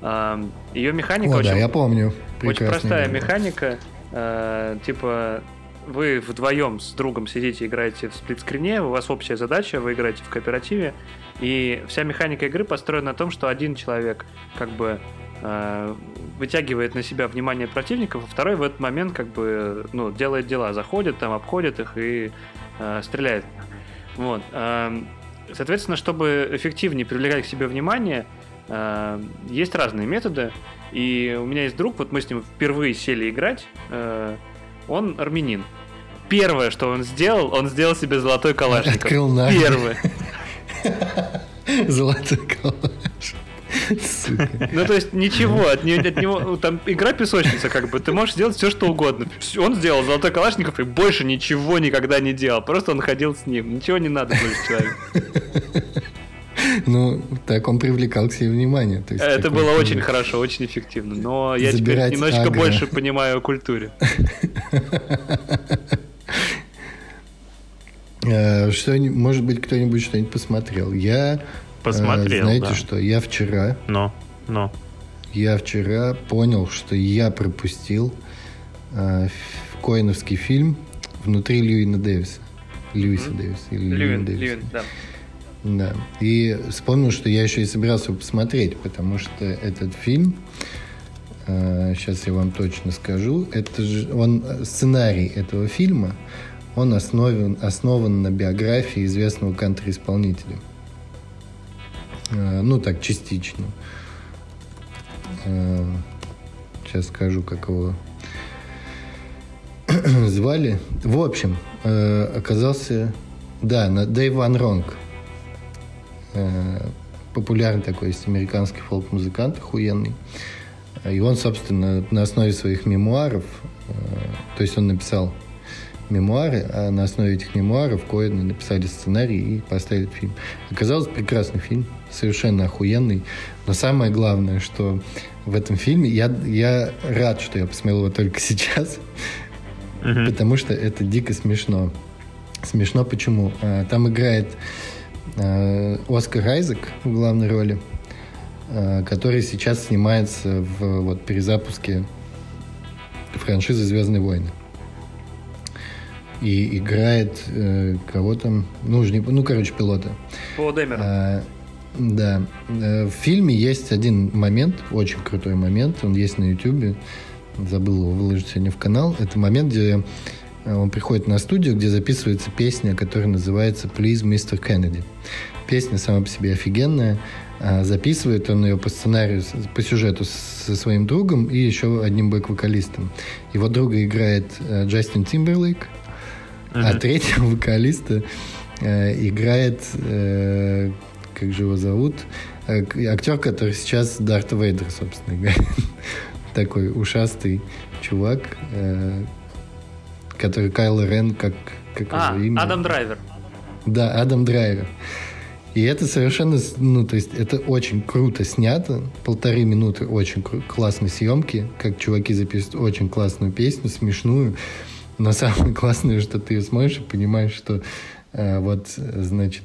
Э, ее механика О, очень, да, я помню. очень простая игра. механика. Э, типа вы вдвоем с другом сидите, играете в сплитскрине, у вас общая задача, вы играете в кооперативе, и вся механика игры построена на том, что один человек как бы Э, вытягивает на себя внимание противников, а второй в этот момент как бы ну, делает дела, заходит, там обходит их и э, стреляет. Вот. Э, соответственно, чтобы эффективнее привлекать к себе внимание, э, есть разные методы. И у меня есть друг, вот мы с ним впервые сели играть, э, он армянин. Первое, что он сделал, он сделал себе золотой калашников. Открыл на. Первое. Золотой калаш. Ну, то есть ничего, от, от него, там игра песочница, как бы, ты можешь сделать все, что угодно. Он сделал золотой калашников и больше ничего никогда не делал, просто он ходил с ним, ничего не надо больше человеку. Ну, так он привлекал к себе внимание. То есть Это было очень хорошо, очень эффективно. Но я теперь немножечко агро. Больше понимаю о культуре. Э, что, может быть, кто-нибудь что-нибудь посмотрел. Я, э, Посмотрел, знаете да. что, я вчера, Но, но. я вчера понял, что я пропустил э, коиновский фильм «Внутри Льюина Дэвиса». Льюиса Дэвиса. Или Льюин, Дэвиса. Льюин, да. Да. И вспомнил, что я еще и собирался посмотреть, потому что этот фильм, сейчас я вам точно скажу, это же он э, сценарий этого фильма, он основан, основан на биографии известного кантри-исполнителя. Э, Ну, так, частично. Сейчас скажу, как его звали. В общем, э, оказался, да, на Дэйв Ван Ронг. Э, Популярный такой есть американский фолк-музыкант, охуенный. И он, собственно, на основе своих мемуаров, э, то есть он написал мемуары, а на основе этих мемуаров Коэны написали сценарий и поставили фильм. Оказалось, прекрасный фильм, совершенно охуенный. Но самое главное, что в этом фильме, я, я рад, что я посмотрел его только сейчас, потому что это дико смешно. Смешно почему? А, Там играет Оскар Айзек в главной роли, а, который сейчас снимается в вот, перезапуске франшизы «Звездные войны». И играет э, кого там, ну, не, ну, короче, пилота. По Дэмеру. А, да. Э, В фильме есть один момент, очень крутой момент, он есть на Ютубе, забыл его выложить сегодня в канал. Это момент, где э, он приходит на студию, где записывается песня, которая называется «Please, Mr. Kennedy». Песня сама по себе офигенная. А, Записывает он ее по сценарию, по сюжету со своим другом и еще одним бэк-вокалистом. Его друга играет э, Джастин Тимберлейк, а Мгм. третьего вокалиста э, играет, э, как же его зовут, актер, который сейчас Дарт Вейдер, собственно, играет. Такой ушастый чувак, который Кайло Рен, как, как А, его имя? Адам Драйвер. Да, Адам Драйвер. И это совершенно, ну, то есть это очень круто снято. Полторы минуты очень классной съемки, как чуваки записывают очень классную песню, смешную. Но самое классное, что ты ее смотришь и понимаешь, что э, вот, значит,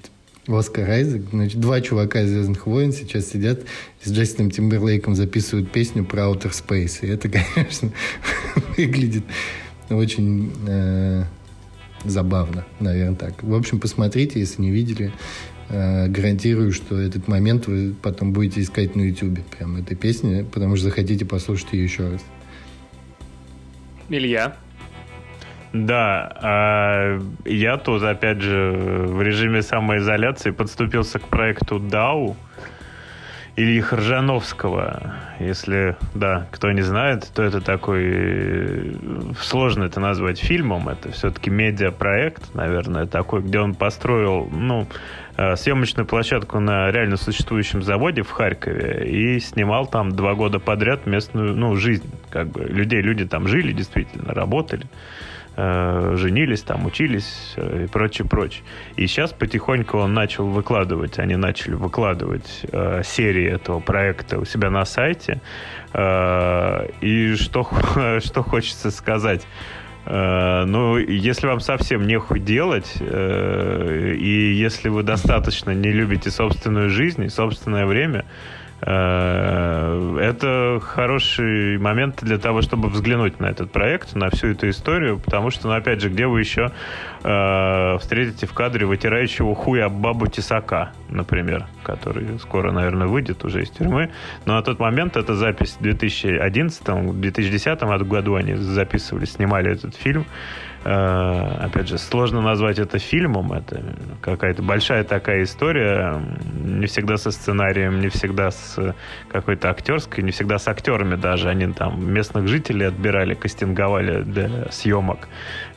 Оскар Айзек, значит, два чувака из «Звездных войн» сейчас сидят с Джастином Тимберлейком записывают песню про Outer Space. И это, конечно, выглядит очень э, забавно, наверное, так. В общем, посмотрите, если не видели. Э, гарантирую, что этот момент вы потом будете искать на YouTube, прям этой песни, потому что захотите послушать ее еще раз. Илья. Да, а я тут, опять же, в режиме самоизоляции подступился к проекту DAO Ильи Хоржановского. Если, да, кто не знает, то это такой... э, Сложно это назвать фильмом, это все-таки медиапроект, наверное, такой, где он построил, ну, э, съемочную площадку на реально существующем заводе в Харькове и снимал там два года подряд местную, ну, жизнь, как бы, людей, люди там жили, действительно, работали женились, там учились э, и прочее, прочее. И сейчас потихоньку он начал выкладывать, они начали выкладывать э, серии этого проекта у себя на сайте. Э, и что, что хочется сказать? Э, Ну, если вам совсем нехуй делать, э, и если вы достаточно не любите собственную жизнь и собственное время, э, это хороший момент для того, чтобы взглянуть на этот проект, на всю эту историю, потому что, ну, опять же, где вы еще э, встретите в кадре вытирающего хуя бабу Тесака, например, который скоро, наверное, выйдет уже из тюрьмы. Но на тот момент это запись в 2011-2010 году они записывали, снимали этот фильм. Э, опять же, сложно назвать это фильмом. Это какая-то большая такая история. Не всегда со сценарием, не всегда с какой-то актерской, не всегда с актерами даже. Они там местных жителей отбирали, кастинговали для съемок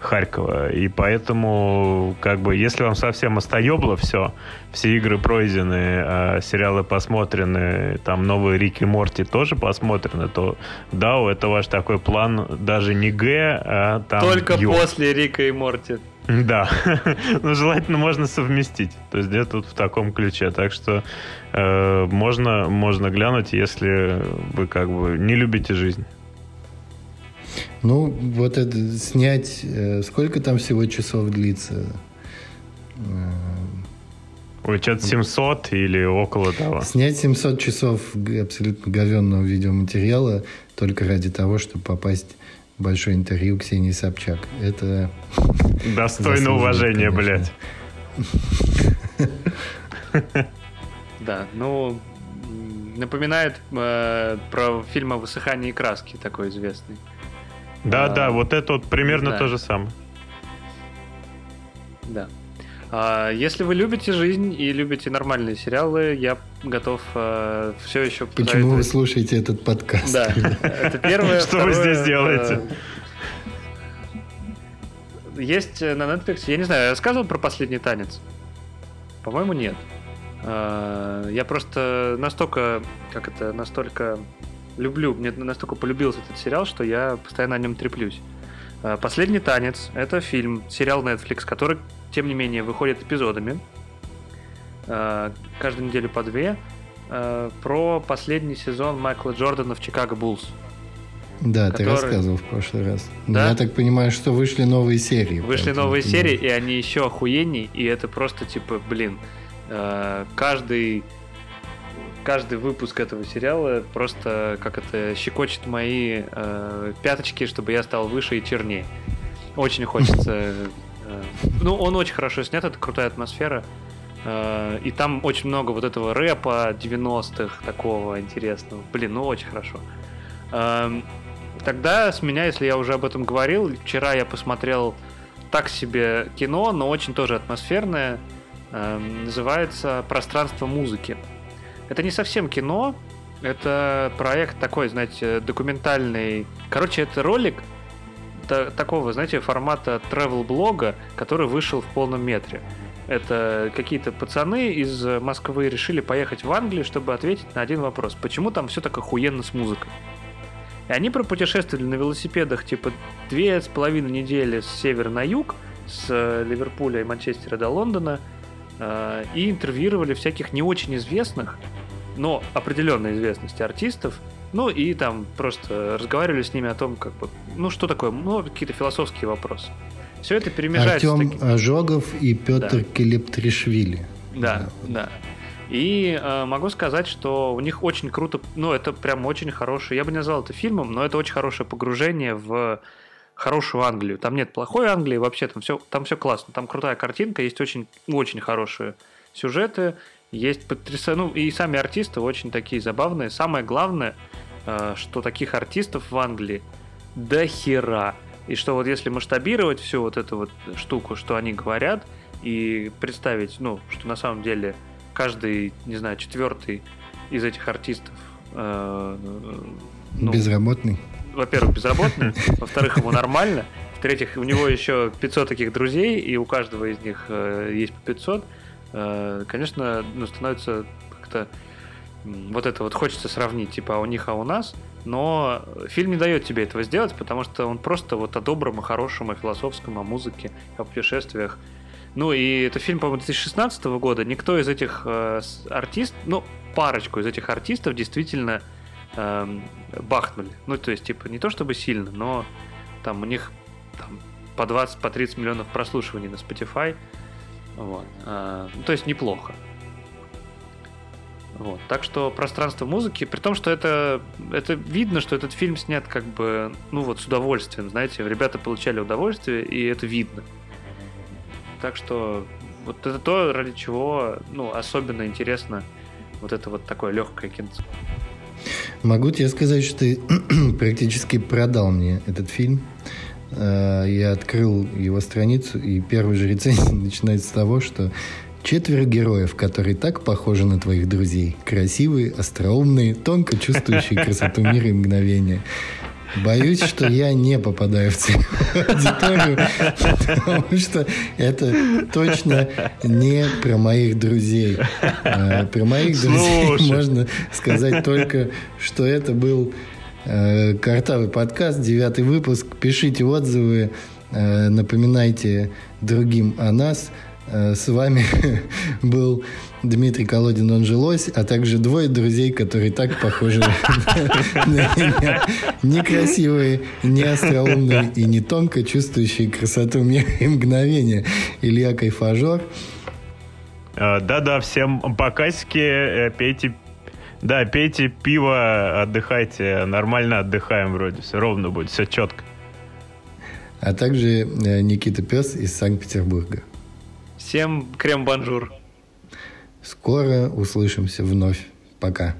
Харькова. И поэтому, как бы, если вам совсем остоебло все, все игры пройдены, а сериалы посмотрены, там новые Рики и Морти тоже посмотрены, то да, это ваш такой план даже не Г, а там Только Ё. после Рика и Морти. Да, но желательно можно совместить. То есть где-то вот в таком ключе. Так что э, можно, можно глянуть, если вы как бы не любите жизнь. Ну, вот это снять, э, сколько там всего часов длится? Ой, что-то 700 или около того. Снять 700 часов абсолютно говенного видеоматериала только ради того, чтобы попасть в большое интервью Ксении Собчак. Это... Достойно уважения, блядь. Да, ну, напоминает э, про фильм о высыхании краски, такой известный. Да, а, да, вот это вот примерно то же самое. Да. А, если вы любите жизнь и любите нормальные сериалы, я готов э, все еще... Почему вы слушаете этот подкаст? Да, это первое. Что вы здесь делаете? Э, есть на Netflix, я не знаю, я рассказывал про последний танец? По-моему, нет. А, я просто настолько, как это, настолько люблю, мне настолько полюбился этот сериал, что я постоянно о нем треплюсь. А, Последний танец это фильм, сериал Netflix, который, тем не менее, выходит эпизодами. А, каждую неделю по две. Про последний сезон Майкла Джордана в Чикаго Буллс. Да, который... ты рассказывал в прошлый раз. Да? Я так понимаю, что вышли новые серии. Вышли новые серии, и они еще охуенней, и это просто типа, блин, Э, каждый каждый выпуск этого сериала просто как это щекочет мои э, пяточки, чтобы я стал выше и чернее. Очень хочется. Э, ну, он очень хорошо снят, это крутая атмосфера. Э, и там очень много вот этого рэпа 90-х, такого интересного. Блин, ну очень хорошо. Э, тогда с меня, если я уже об этом говорил, вчера я посмотрел так себе кино, но очень тоже атмосферное. Эм, называется «Пространство музыки». Это не совсем кино, это проект такой, знаете, документальный. Короче, это ролик такого, знаете, формата travel-блога, который вышел в полном метре. Это какие-то пацаны из Москвы решили поехать в Англию, чтобы ответить на один вопрос. Почему там все так охуенно с музыкой? И они пропутешествовали на велосипедах типа две с половиной недели с севера на юг, с Ливерпуля и Манчестера до Лондона – Э, и интервьюировали всяких не очень известных, но определенной известности артистов, ну и там просто разговаривали с ними о том, как бы, ну что такое, ну какие-то философские вопросы. Все это перемежается. Артем таким... Ожогов и Петр да. Келептришвили. Да, да. И э, могу сказать, что у них очень круто, ну это прям очень хороший, я бы не назвал это фильмом, но это очень хорошее погружение в хорошую Англию. Там нет плохой Англии, вообще там все, там все классно. Там крутая картинка, есть очень, очень хорошие сюжеты, есть потрясающие, ну и сами артисты очень такие забавные. Самое главное, э, что таких артистов в Англии до хера. И что вот если масштабировать всю вот эту вот штуку, что они говорят, и представить, ну, что на самом деле каждый, не знаю, четвертый из этих артистов э, ну, безработный во-первых, безработный, во-вторых, ему нормально, в-третьих, у него еще 500 таких друзей, и у каждого из них э, есть по 500, э, конечно, ну, становится как-то вот это вот хочется сравнить, типа, а у них, а у нас, но фильм не дает тебе этого сделать, потому что он просто вот о добром, о хорошем, о философском, о музыке, о путешествиях. Ну и это фильм, по-моему, 2016 года. Никто из этих э, артистов, ну, парочку из этих артистов действительно эм, бахнули. Ну, то есть, типа, не то чтобы сильно, но там у них там, по 20, по 30 миллионов прослушиваний на Spotify. Вот. А, ну, то есть неплохо. Вот. Так что пространство музыки, при том, что это, это видно, что этот фильм снят как бы, ну вот с удовольствием, знаете, ребята получали удовольствие, и это видно. Так что вот это то, ради чего, ну, особенно интересно вот это вот такое легкое кинцо. Могу тебе сказать, что ты практически продал мне этот фильм. Э, я открыл его страницу, и первая же рецензия начинается с того, что четверо героев, которые так похожи на твоих друзей. Красивые, остроумные, тонко чувствующие красоту мира и мгновения. Боюсь, что я не попадаю в целевую аудиторию, потому что это точно не про моих друзей. А, про моих друзей можно сказать только, что это был э, картавый подкаст, девятый выпуск. Пишите отзывы, э, напоминайте другим о нас. Э, с вами был Дмитрий Колодин, он же Лось, а также двое друзей, которые так похожи на меня. Некрасивые, не остроумные и не тонко чувствующие красоту мира и мгновения. Илья Кайфажор. Э, да-да, всем покасики, э, пейте да, пейте пиво, отдыхайте. Нормально отдыхаем вроде. Все ровно будет, все четко. А также Никита Пес из Санкт-Петербурга. Всем крем-бонжур. Скоро услышимся вновь. Пока.